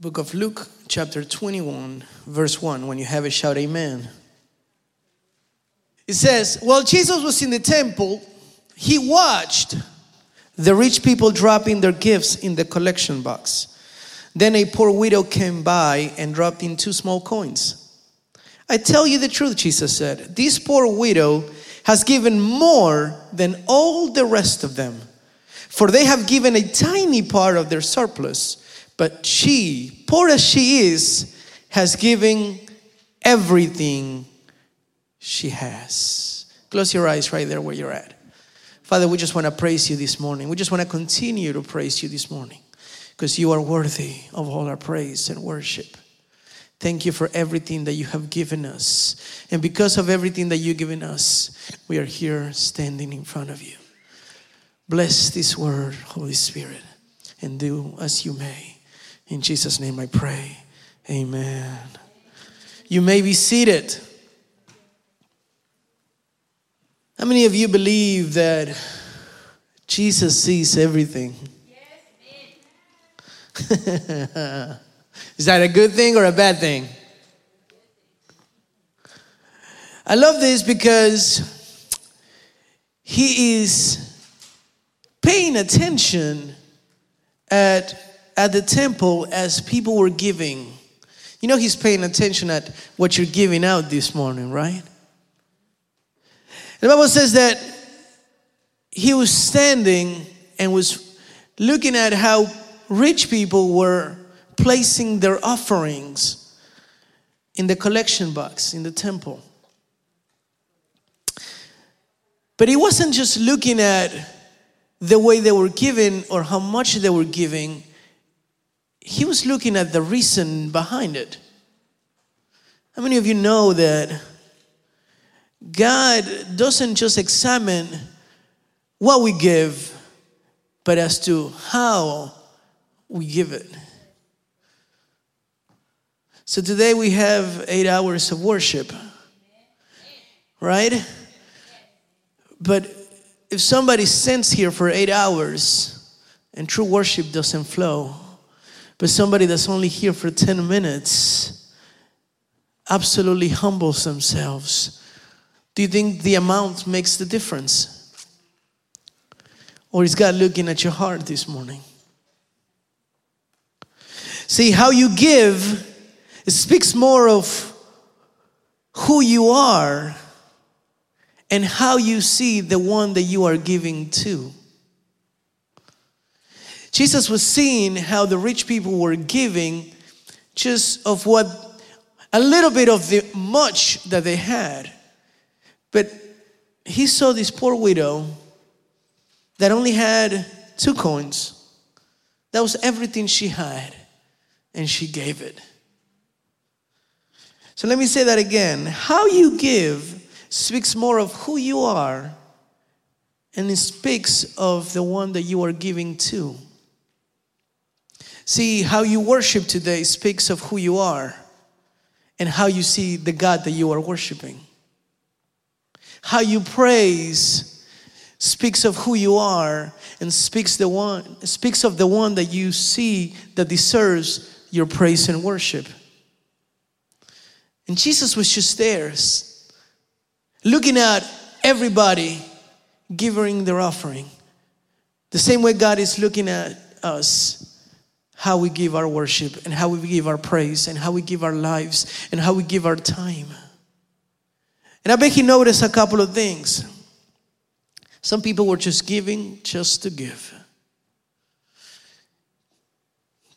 Book of Luke, chapter 21, verse 1. When you have it, shout amen. It says, While Jesus was in the temple, he watched the rich people dropping their gifts in the collection box. Then a poor widow came by and dropped in two small coins. I tell you the truth, Jesus said. This poor widow has given more than all the rest of them, for they have given a tiny part of their surplus. But she, poor as she is, has given everything she has. Close your eyes right there where you're at. Father, we just want to praise you this morning. We just want to continue to praise you this morning because you are worthy of all our praise and worship. Thank you for everything that you have given us. And because of everything that you've given us, we are here standing in front of you. Bless this word, Holy Spirit, and do as you may. In Jesus' name I pray. Amen. You may be seated. How many of you believe that Jesus sees everything? Is that a good thing or a bad thing? I love this because he is paying attention at at the temple as people were giving. You know, he's paying attention at what you're giving out this morning, right? The Bible says that he was standing and was looking at how rich people were placing their offerings in the collection box in the temple. But he wasn't just looking at the way they were giving or how much they were giving, he was looking at the reason behind it. How many of you know that God doesn't just examine what we give, but as to how we give it? So today we have eight hours of worship, right? But if somebody sits here for eight hours and true worship doesn't flow, but somebody that's only here for 10 minutes absolutely humbles themselves. Do you think the amount makes the difference? Or is God looking at your heart this morning? See, how you give it speaks more of who you are and how you see the one that you are giving to. Jesus was seeing how the rich people were giving just of what a little bit of the much that they had. But he saw this poor widow that only had two coins. That was everything she had, and she gave it. So let me say that again. How you give speaks more of who you are, and it speaks of the one that you are giving to. See, how you worship today speaks of who you are and how you see the God that you are worshiping. How you praise speaks of who you are and speaks the one speaks of the one that you see that deserves your praise and worship. And Jesus was just there looking at everybody giving their offering. The same way God is looking at us how we give our worship and how we give our praise and how we give our lives and how we give our time. And I bet he noticed a couple of things. Some people were just giving just to give.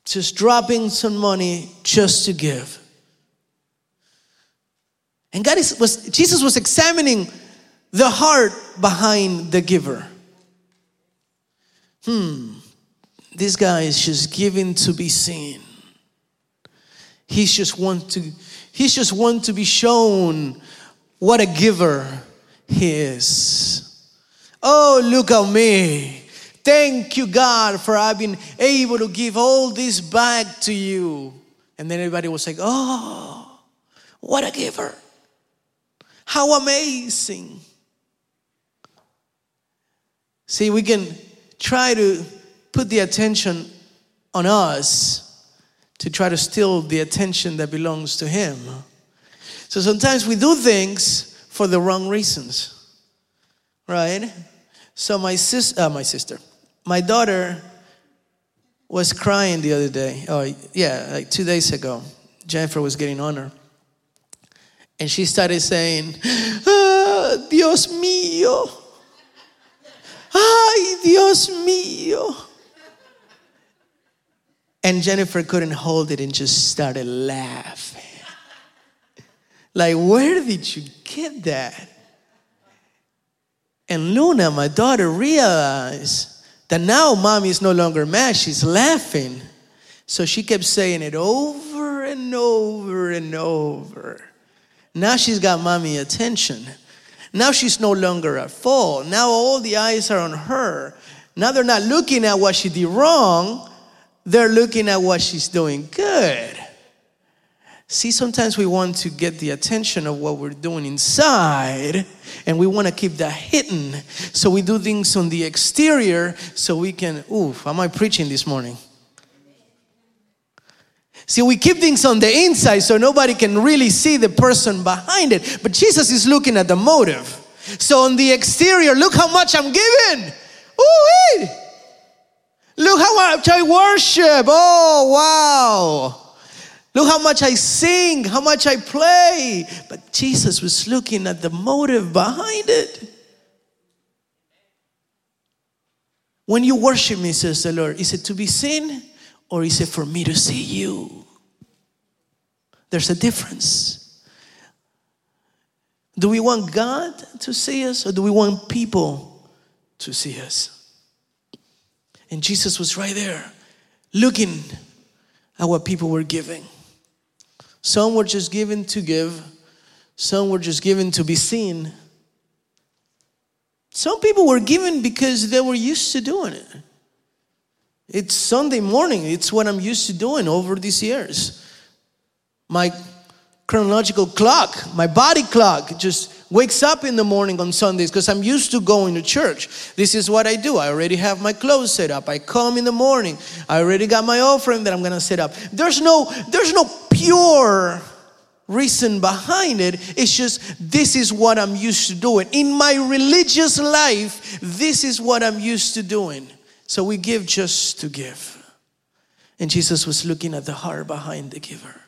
Just dropping some money just to give. And God is, was Jesus was examining the heart behind the giver. Hmm, this guy is just giving to be seen. He's just want to he's just want to be shown what a giver he is. Oh, look at me. Thank you, God, for I've been able to give all this back to you. And then everybody was like, oh, what a giver. How amazing. See, we can try to put the attention on us to try to steal the attention that belongs to Him. So sometimes we do things for the wrong reasons, right? So my sis, uh, my sister, my daughter was crying the other day. Oh yeah, like two days ago. Jennifer was getting on her, and she started saying, ah, "Dios mío, ay Dios mío." And Jennifer couldn't hold it and just started laughing. Like, where did you get that? And Luna, my daughter, realized that now mommy is no longer mad, she's laughing. So she kept saying it over and over and over. Now she's got mommy attention. Now she's no longer at fault. Now all the eyes are on her. Now they're not looking at what she did wrong, they're looking at what she's doing good. See, sometimes we want to get the attention of what we're doing inside, and we want to keep that hidden. So we do things on the exterior so we can, oof, am I preaching this morning? See, we keep things on the inside so nobody can really see the person behind it. But Jesus is looking at the motive. So on the exterior, look how much I'm giving. Ooh, Look how much I worship. Oh, wow. Look how much I sing, how much I play. But Jesus was looking at the motive behind it. When you worship me, says the Lord, is it to be seen or is it for me to see you? There's a difference. Do we want God to see us or do we want people to see us? And Jesus was right there looking at what people were giving. Some were just given to give, some were just given to be seen. Some people were given because they were used to doing it. It's Sunday morning, it's what I'm used to doing over these years. My chronological clock, my body clock, just wakes up in the morning on Sundays because I'm used to going to church. This is what I do. I already have my clothes set up. I come in the morning. I already got my offering that I'm going to set up. There's no there's no pure reason behind it. It's just this is what I'm used to doing. In my religious life, this is what I'm used to doing. So we give just to give. And Jesus was looking at the heart behind the giver.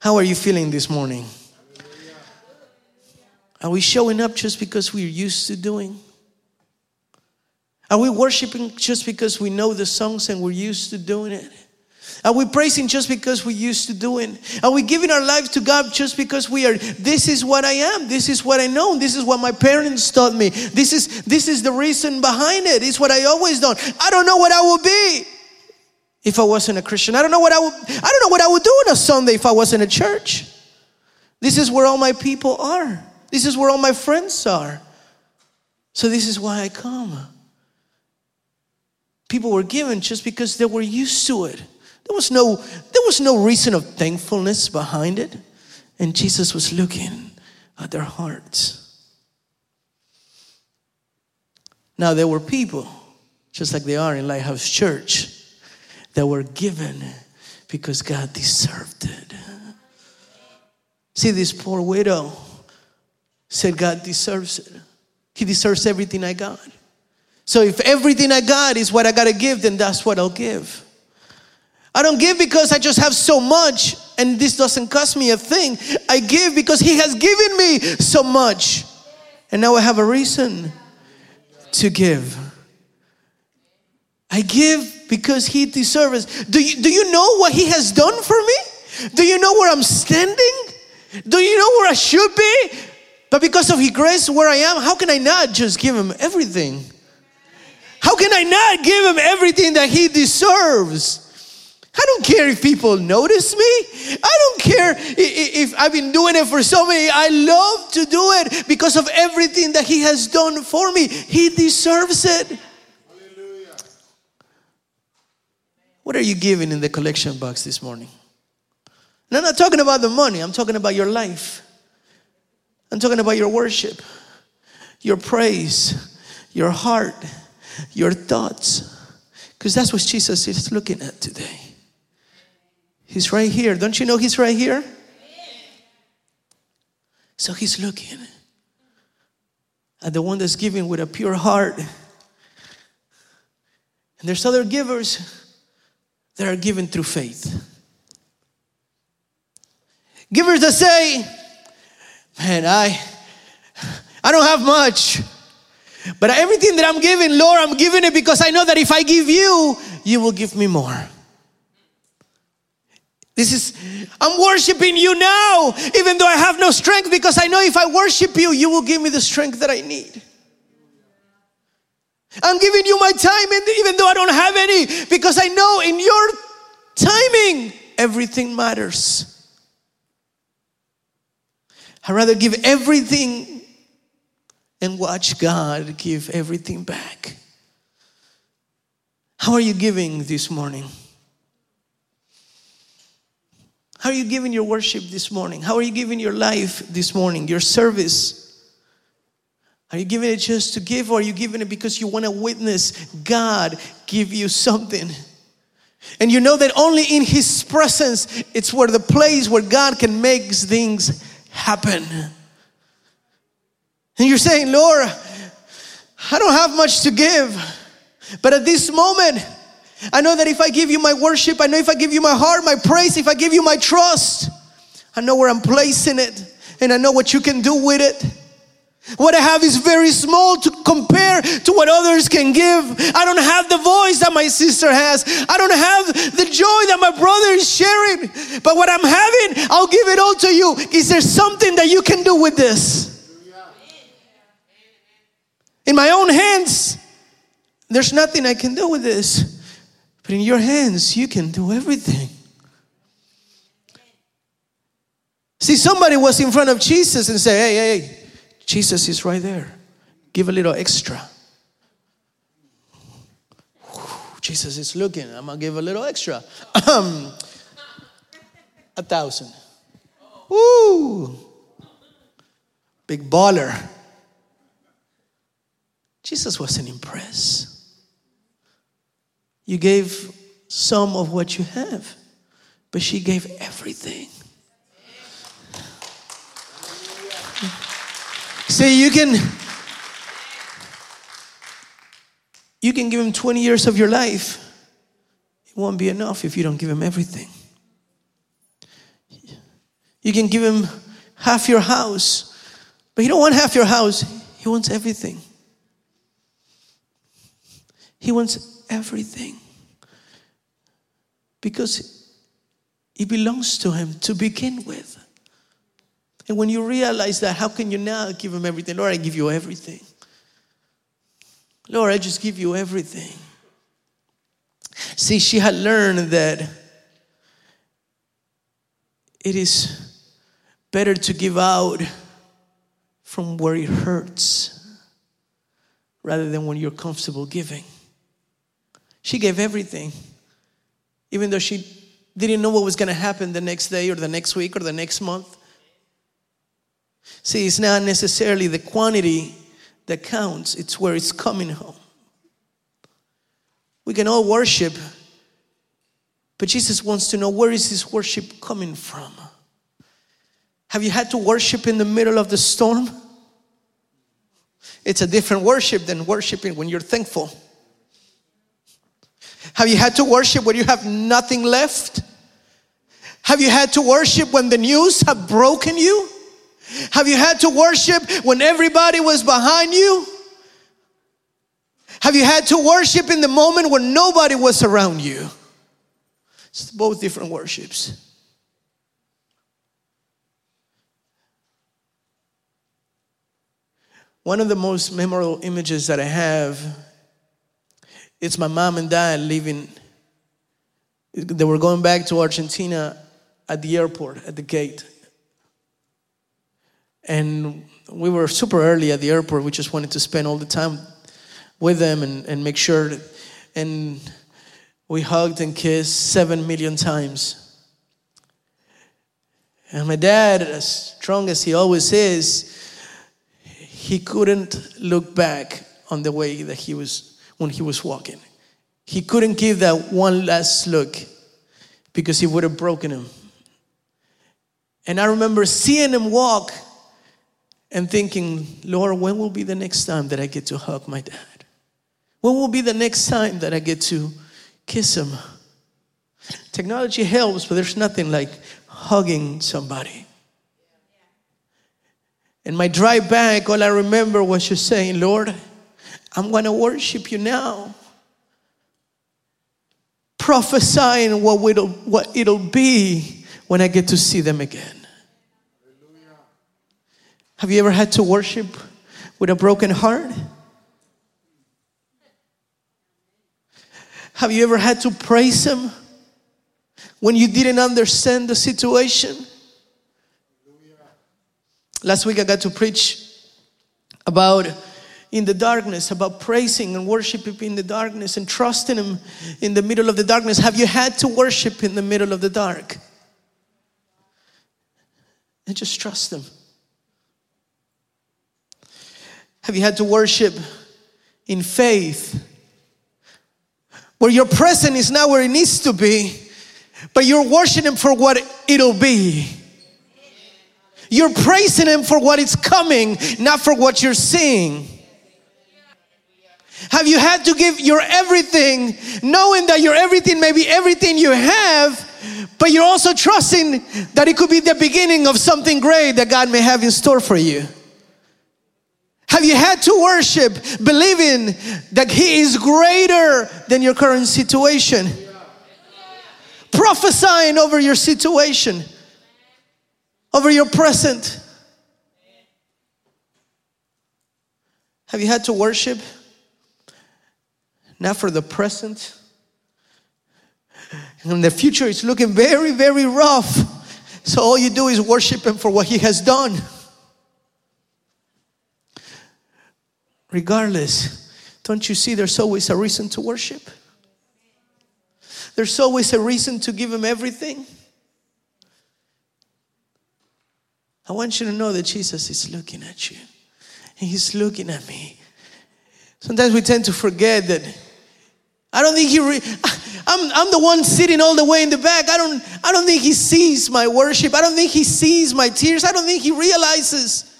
How are you feeling this morning? Are we showing up just because we're used to doing? Are we worshiping just because we know the songs and we're used to doing it? Are we praising just because we used to doing? Are we giving our lives to God just because we are, this is what I am, this is what I know, this is what my parents taught me, this is this is the reason behind it, it's what I always done. I don't know what I will be if I wasn't a Christian. I don't know what I would I don't know what I would do on a Sunday if I wasn't a church. This is where all my people are. This is where all my friends are. So this is why I come. People were given just because they were used to it. There was no, there was no reason of thankfulness behind it. And Jesus was looking at their hearts. Now there were people, just like they are in Lighthouse Church, that were given because God deserved it. See this poor widow said God deserves it. He deserves everything I got. So if everything I got is what I got to give, then that's what I'll give. I don't give because I just have so much and this doesn't cost me a thing. I give because He has given me so much. And now I have a reason to give. I give because He deserves. Do you, do you know what He has done for me? Do you know where I'm standing? Do you know where I should be? But because of His grace, where I am, how can I not just give Him everything? How can I not give Him everything that He deserves? I don't care if people notice me. I don't care if I've been doing it for so many. I love to do it because of everything that He has done for me. He deserves it. What are you giving in the collection box this morning? And I'm not talking about the money, I'm talking about your life. I'm talking about your worship, your praise, your heart, your thoughts. Because that's what Jesus is looking at today. He's right here. Don't you know He's right here? So He's looking at the one that's giving with a pure heart. And there's other givers that are given through faith. Givers that say, Man, I, I don't have much. But everything that I'm giving, Lord, I'm giving it because I know that if I give you, you will give me more. This is, I'm worshiping you now, even though I have no strength, because I know if I worship you, you will give me the strength that I need. I'm giving you my time, and even though I don't have any, because I know in your timing, everything matters. I'd rather give everything and watch God give everything back. How are you giving this morning? How are you giving your worship this morning? How are you giving your life this morning, your service? Are you giving it just to give, or are you giving it because you want to witness God give you something? And you know that only in His presence, it's where the place where God can make things happen. And you're saying, Lord, I don't have much to give, but at this moment, I know that if I give you my worship, I know if I give you my heart, my praise, if I give you my trust, I know where I'm placing it and I know what you can do with it. What I have is very small to compare to what others can give. I don't have the voice that my sister has. I don't have the joy that my brother is sharing. But what I'm having, I'll give it all to you. Is there something that you can do with this? In my own hands, there's nothing I can do with this. But in your hands, you can do everything. See, somebody was in front of Jesus and said, Hey, hey, hey, Jesus is right there. Give a little extra. Jesus is looking. I'm gonna give a little extra. Um, a thousand. Woo! Big baller. Jesus wasn't impressed. You gave some of what you have, but she gave everything. See, you can you can give him 20 years of your life. It won't be enough if you don't give him everything. You can give him half your house, but he don't want half your house. He wants everything. He wants everything because it belongs to Him to begin with. And when you realize that, how can you now give Him everything? Lord, I give you everything. Lord, I just give you everything. See, she had learned that it is better to give out from where it hurts rather than when you're comfortable giving. She gave everything, even though she didn't know what was going to happen the next day or the next week or the next month. See, it's not necessarily the quantity that counts, it's where it's coming home. We can all worship, but Jesus wants to know where is this worship coming from? Have you had to worship in the middle of the storm? It's a different worship than worshiping when you're thankful. Have you had to worship when you have nothing left? Have you had to worship when the news have broken you? Have you had to worship when everybody was behind you? Have you had to worship in the moment when nobody was around you? It's both different worships. One of the most memorable images that I have it's my mom and dad leaving. They were going back to Argentina at the airport, at the gate. And we were super early at the airport. We just wanted to spend all the time with them and, and make sure. That, and we hugged and kissed seven million times. And my dad, as strong as he always is, he couldn't look back on the way that he was when he was walking. He couldn't give that one last look because he would have broken him. And I remember seeing him walk and thinking, Lord, when will be the next time that I get to hug my dad? When will be the next time that I get to kiss him? Technology helps, but there's nothing like hugging somebody. In my drive back, all I remember was just saying, Lord, I'm going to worship you now. Prophesying what it'll, what it'll be when I get to see them again. Have you ever had to worship with a broken heart? Have you ever had to praise Him when you didn't understand the situation? Last week I got to preach about in the darkness, about praising and worshiping in the darkness and trusting Him in the middle of the darkness. Have you had to worship in the middle of the dark? And just trust Him. Have you had to worship in faith? Where your present is not where it needs to be, but you're worshiping Him for what it'll be. You're praising Him for what is coming, not for what you're seeing. Have you had to give your everything, knowing that your everything may be everything you have, but you're also trusting that it could be the beginning of something great that God may have in store for you? Have you had to worship believing that He is greater than your current situation? Prophesying over your situation, over your present. Have you had to worship? Not for the present. And the future is looking very, very rough. So all you do is worship Him for what He has done. Regardless, don't you see there's always a reason to worship? There's always a reason to give Him everything. I want you to know that Jesus is looking at you, and He's looking at me. Sometimes we tend to forget that. I don't think he. Re- I'm, I'm the one sitting all the way in the back. I don't. I don't think he sees my worship. I don't think he sees my tears. I don't think he realizes.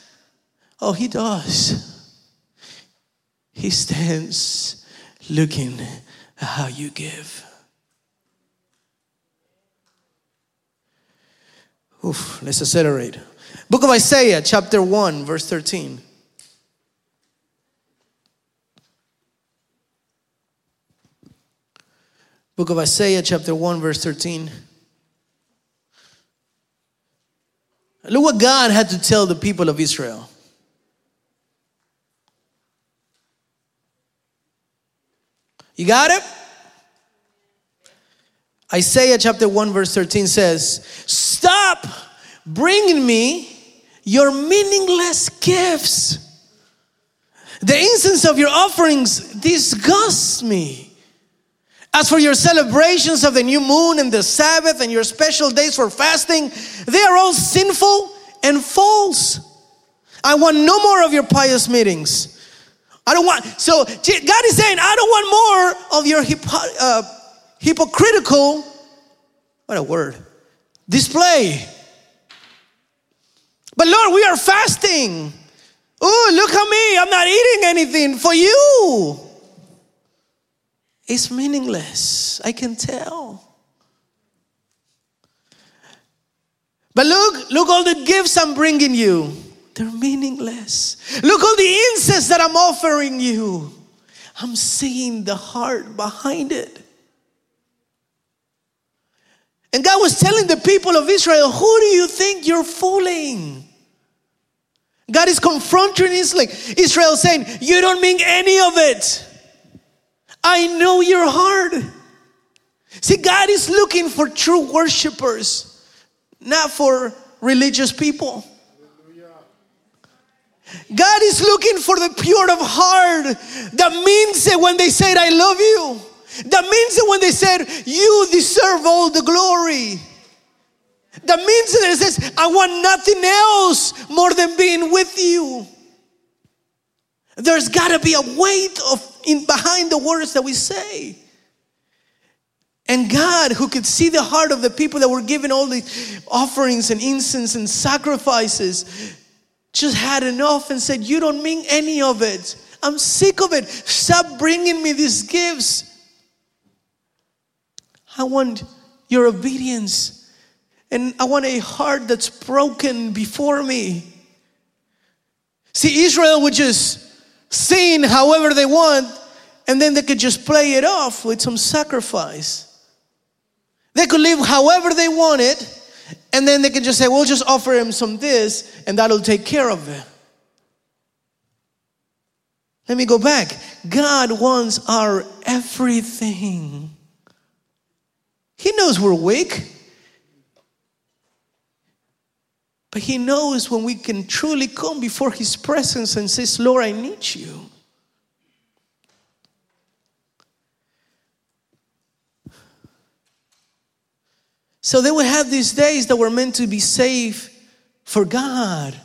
Oh, he does. He stands looking at how you give. Oof, let's accelerate. Book of Isaiah, chapter 1, verse 13. Book of Isaiah, chapter 1, verse 13. Look what God had to tell the people of Israel. You got it? Isaiah chapter 1, verse 13 says, Stop bringing me your meaningless gifts. The incense of your offerings disgusts me. As for your celebrations of the new moon and the Sabbath and your special days for fasting, they are all sinful and false. I want no more of your pious meetings. I don't want, so God is saying, I don't want more of your hypo, uh, hypocritical, what a word, display. But Lord, we are fasting. Oh, look at me, I'm not eating anything for you. It's meaningless, I can tell. But look, look all the gifts I'm bringing you. They're meaningless. Look all the incense that I'm offering you. I'm seeing the heart behind it. And God was telling the people of Israel, Who do you think you're fooling? God is confronting Israel saying, You don't mean any of it. I know your heart. See, God is looking for true worshipers, not for religious people. God is looking for the pure of heart that means that when they said, I love you. That means that when they said, You deserve all the glory. That means that it says, I want nothing else more than being with you. There's got to be a weight of in behind the words that we say. And God, who could see the heart of the people that were giving all the offerings and incense and sacrifices, just had enough and said, You don't mean any of it. I'm sick of it. Stop bringing me these gifts. I want your obedience. And I want a heart that's broken before me. See, Israel would just sing however they want, and then they could just play it off with some sacrifice. They could live however they wanted, and then they can just say, We'll just offer him some this, and that'll take care of it. Let me go back. God wants our everything. He knows we're weak. But He knows when we can truly come before His presence and says, Lord, I need you. So they would have these days that were meant to be safe for God,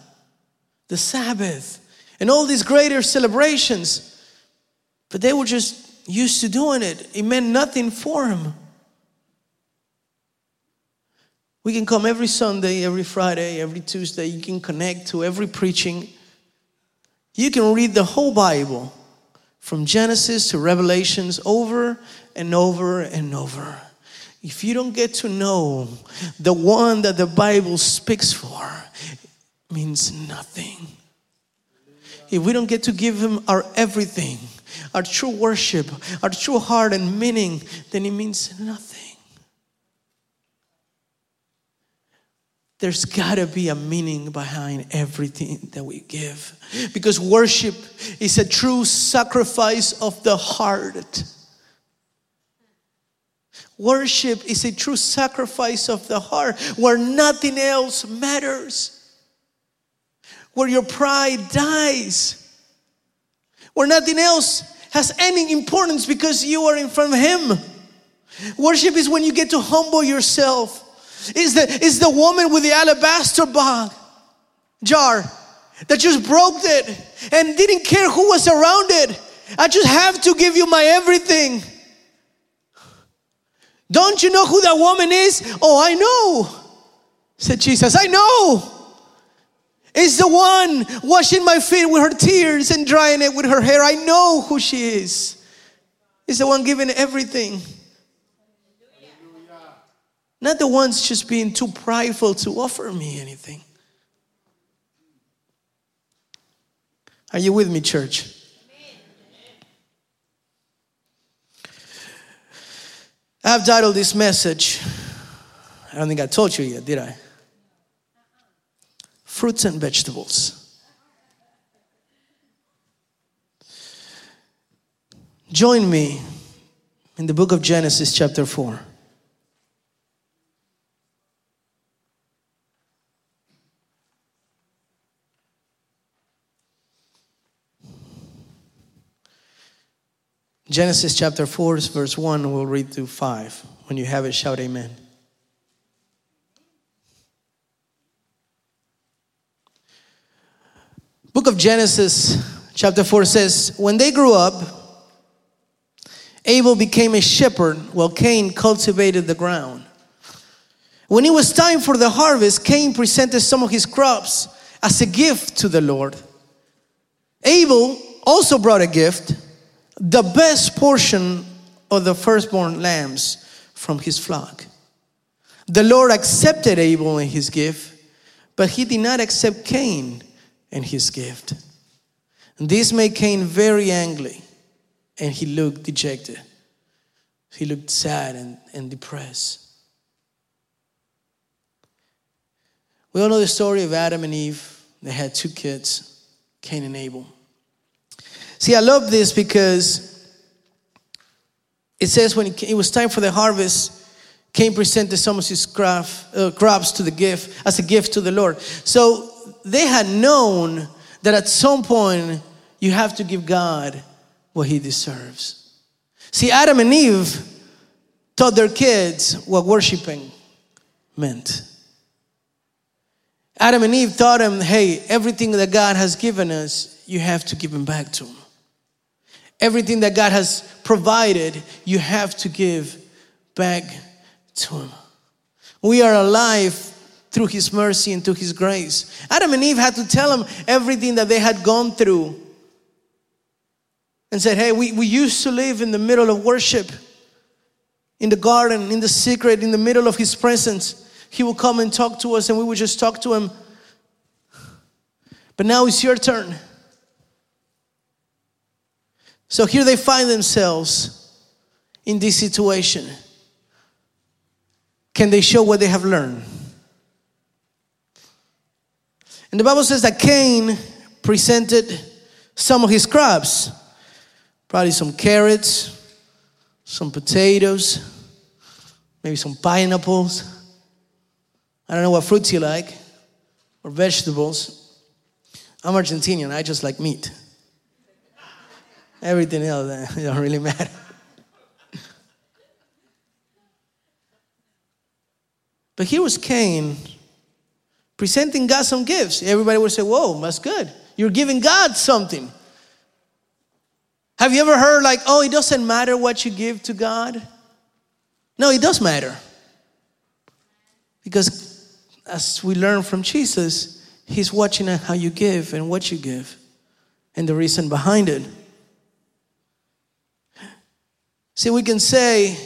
the Sabbath, and all these greater celebrations. But they were just used to doing it. It meant nothing for them. We can come every Sunday, every Friday, every Tuesday. You can connect to every preaching. You can read the whole Bible from Genesis to Revelations over and over and over. If you don't get to know the one that the Bible speaks for, means nothing. If we don't get to give him our everything, our true worship, our true heart and meaning, then it means nothing. there's got to be a meaning behind everything that we give. Because worship is a true sacrifice of the heart. Worship is a true sacrifice of the heart where nothing else matters, where your pride dies, where nothing else has any importance because you are in front of Him. Worship is when you get to humble yourself is the, is the woman with the alabaster box, jar that just broke it and didn't care who was around it. I just have to give you my everything. Don't you know who that woman is? Oh, I know, said Jesus. I know. It's the one washing my feet with her tears and drying it with her hair. I know who she is. It's the one giving everything. Not the ones just being too prideful to offer me anything. Are you with me, church? I've titled this message, I don't think I told you yet, did I? Fruits and vegetables. Join me in the book of Genesis, chapter 4. Genesis chapter 4, verse 1, we'll read through 5. When you have it, shout amen. Book of Genesis, chapter 4 says, When they grew up, Abel became a shepherd while Cain cultivated the ground. When it was time for the harvest, Cain presented some of his crops as a gift to the Lord. Abel also brought a gift the best portion of the firstborn lambs from his flock. The Lord accepted Abel and his gift, but he did not accept Cain and his gift. And this made Cain very angry, and he looked dejected. He looked sad and, and depressed. We all know the story of Adam and Eve. They had two kids, Cain and Abel. See, I love this because it says when it was time for the harvest, Cain presented some of his uh, crops to the gift as a gift to the Lord. So they had known that at some point you have to give God what he deserves. See, Adam and Eve taught their kids what worshiping meant. Adam and Eve taught them, hey, everything that God has given us, you have to give him back to him. Everything that God has provided, you have to give back to Him. We are alive through His mercy and through His grace. Adam and Eve had to tell Him everything that they had gone through and said, Hey, we, we used to live in the middle of worship, in the garden, in the secret, in the middle of His presence. He would come and talk to us, and we would just talk to Him. But now it's your turn. So here they find themselves in this situation. Can they show what they have learned? And the Bible says that Cain presented some of his crops, probably some carrots, some potatoes, maybe some pineapples. I don't know what fruits you like or vegetables. I'm Argentinian, I just like meat. Everything else, eh, it don't really matter. But here was Cain presenting God some gifts. Everybody would say, Whoa, that's good. You're giving God something. Have you ever heard, like, oh, it doesn't matter what you give to God? No, it does matter. Because as we learn from Jesus, He's watching how you give and what you give and the reason behind it. See, we can say,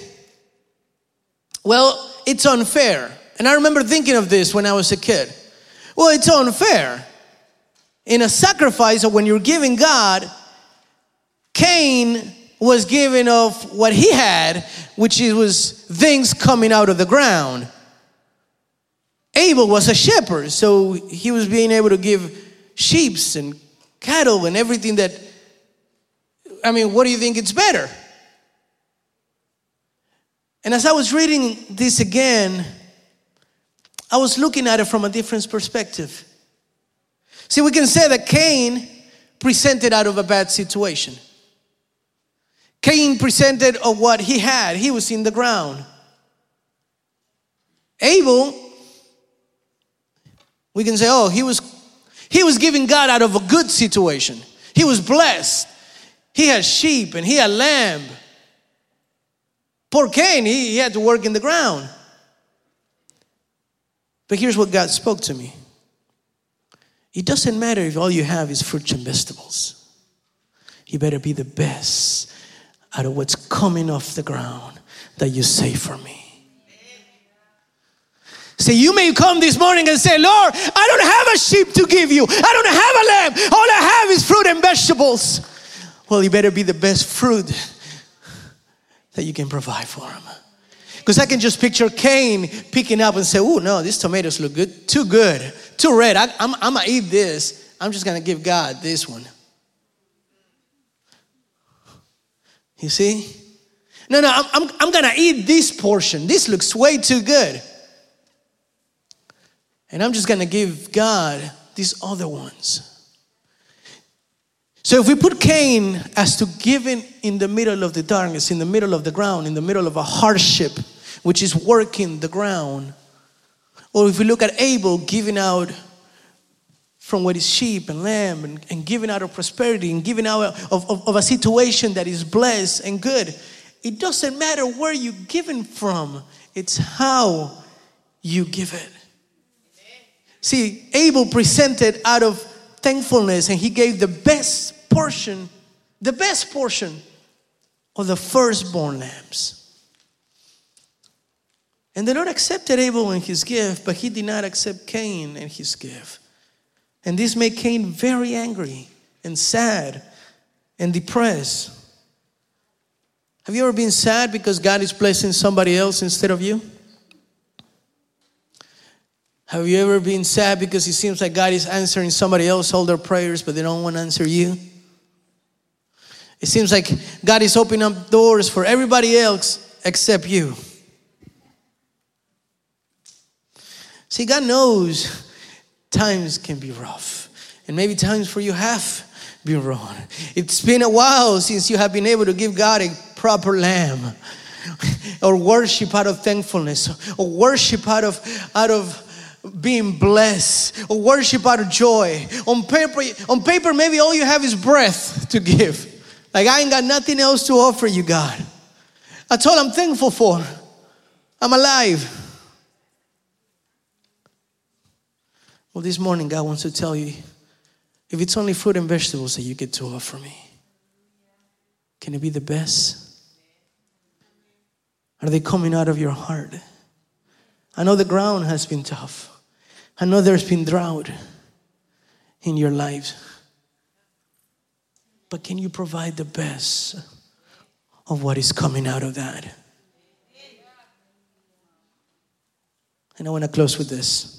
well, it's unfair. And I remember thinking of this when I was a kid. Well, it's unfair. In a sacrifice or when you're giving God, Cain was giving of what he had, which was things coming out of the ground. Abel was a shepherd, so he was being able to give sheep and cattle and everything that. I mean, what do you think it's better? And as I was reading this again, I was looking at it from a different perspective. See, we can say that Cain presented out of a bad situation. Cain presented of what he had, he was in the ground. Abel, we can say, oh, he was he was giving God out of a good situation. He was blessed. He had sheep and he had lamb. Poor Cain, he, he had to work in the ground. But here's what God spoke to me it doesn't matter if all you have is fruits and vegetables, you better be the best out of what's coming off the ground that you save for me. Say, you may come this morning and say, Lord, I don't have a sheep to give you. I don't have a lamb. All I have is fruit and vegetables. Well, you better be the best fruit that you can provide for them. Because I can just picture Cain picking up and say, oh, no, these tomatoes look good. Too good. Too red. I, I'm, I'm going to eat this. I'm just going to give God this one. You see? No, no, I'm, I'm, I'm going to eat this portion. This looks way too good. And I'm just going to give God these other ones. So if we put Cain as to giving in the middle of the darkness, in the middle of the ground, in the middle of a hardship, which is working the ground. Or if we look at Abel giving out from what is sheep and lamb and, and giving out of prosperity and giving out of, of, of a situation that is blessed and good, it doesn't matter where you're giving from, it's how you give it. See, Abel presented out of thankfulness and he gave the best portion, the best portion of the firstborn lambs. And the Lord accepted Abel and his gift, but he did not accept Cain and his gift. And this made Cain very angry and sad and depressed. Have you ever been sad because God is blessing somebody else instead of you? Have you ever been sad because it seems like God is answering somebody else all their prayers, but they don't want to answer you? It seems like God is opening up doors for everybody else except you. See, God knows times can be rough, and maybe times for you have been wrong. It's been a while since you have been able to give God a proper lamb, or worship out of thankfulness, or worship out of out of being blessed, or worship out of joy. On paper, on paper, maybe all you have is breath to give. Like I ain't got nothing else to offer you, God. That's all I'm thankful for. I'm alive. Well, this morning, God wants to tell you if it's only fruit and vegetables that you get to offer me, can it be the best? Are they coming out of your heart? I know the ground has been tough. I know there's been drought in your lives. But can you provide the best of what is coming out of that? And I want to close with this.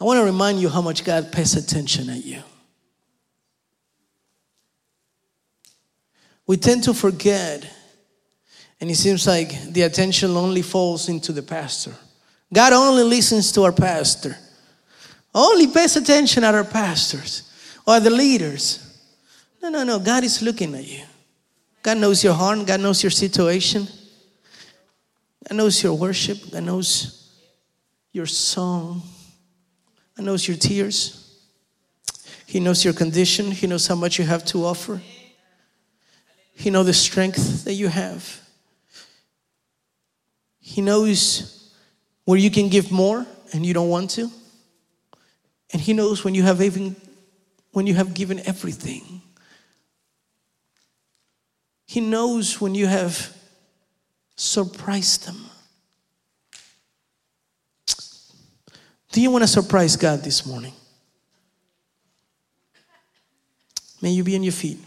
I want to remind you how much God pays attention at you. We tend to forget, and it seems like the attention only falls into the pastor. God only listens to our pastor, only pays attention at our pastors or the leaders. No, no, no. God is looking at you. God knows your heart, God knows your situation, God knows your worship, God knows your song, God knows your tears. He knows your condition, He knows how much you have to offer. He knows the strength that you have. He knows where you can give more and you don't want to. And he knows when you have even when you have given everything. He knows when you have surprised them. Do you want to surprise God this morning? May you be on your feet.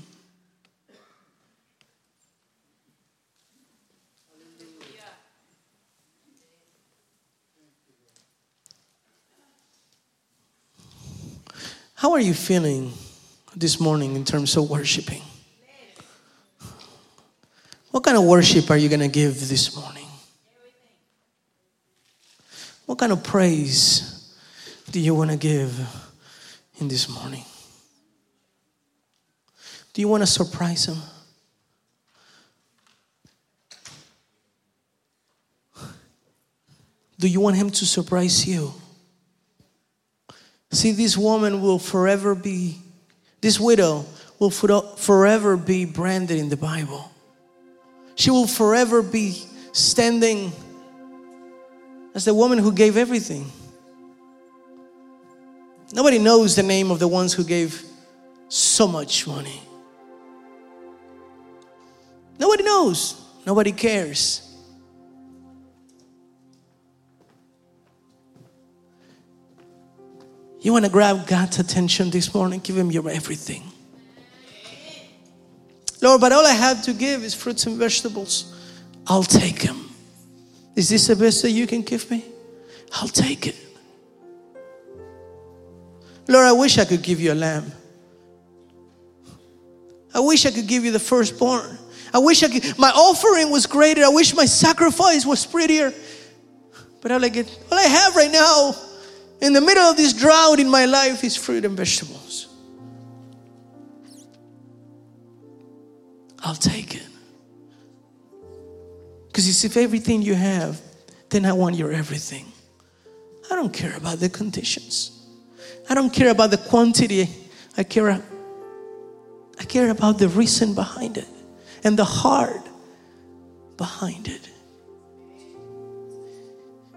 How are you feeling this morning in terms of worshiping? What kind of worship are you going to give this morning? What kind of praise do you want to give in this morning? Do you want to surprise him? Do you want him to surprise you? See, this woman will forever be, this widow will forever be branded in the Bible. She will forever be standing as the woman who gave everything. Nobody knows the name of the ones who gave so much money. Nobody knows. Nobody cares. You want to grab God's attention this morning? Give Him your everything. Lord, but all I have to give is fruits and vegetables. I'll take them. Is this the best that you can give me? I'll take it. Lord, I wish I could give you a lamb. I wish I could give you the firstborn. I wish I could, my offering was greater. I wish my sacrifice was prettier. But all I get, all I have right now in the middle of this drought in my life is fruit and vegetables. I'll take it. Because it's if everything you have, then I want your everything. I don't care about the conditions. I don't care about the quantity. I care I care about the reason behind it and the heart behind it.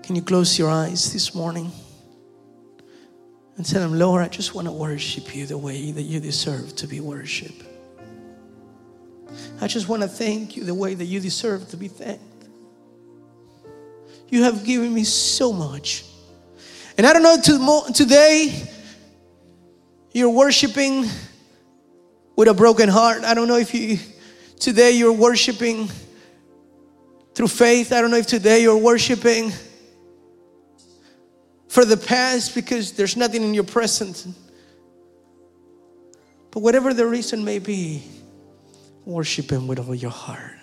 Can you close your eyes this morning? And tell him, Lord, I just want to worship you the way that you deserve to be worshiped. I just want to thank you the way that you deserve to be thanked. You have given me so much. And I don't know, today you're worshiping with a broken heart. I don't know if you, today you're worshiping through faith. I don't know if today you're worshiping for the past because there's nothing in your present. But whatever the reason may be, worship Him with all your heart.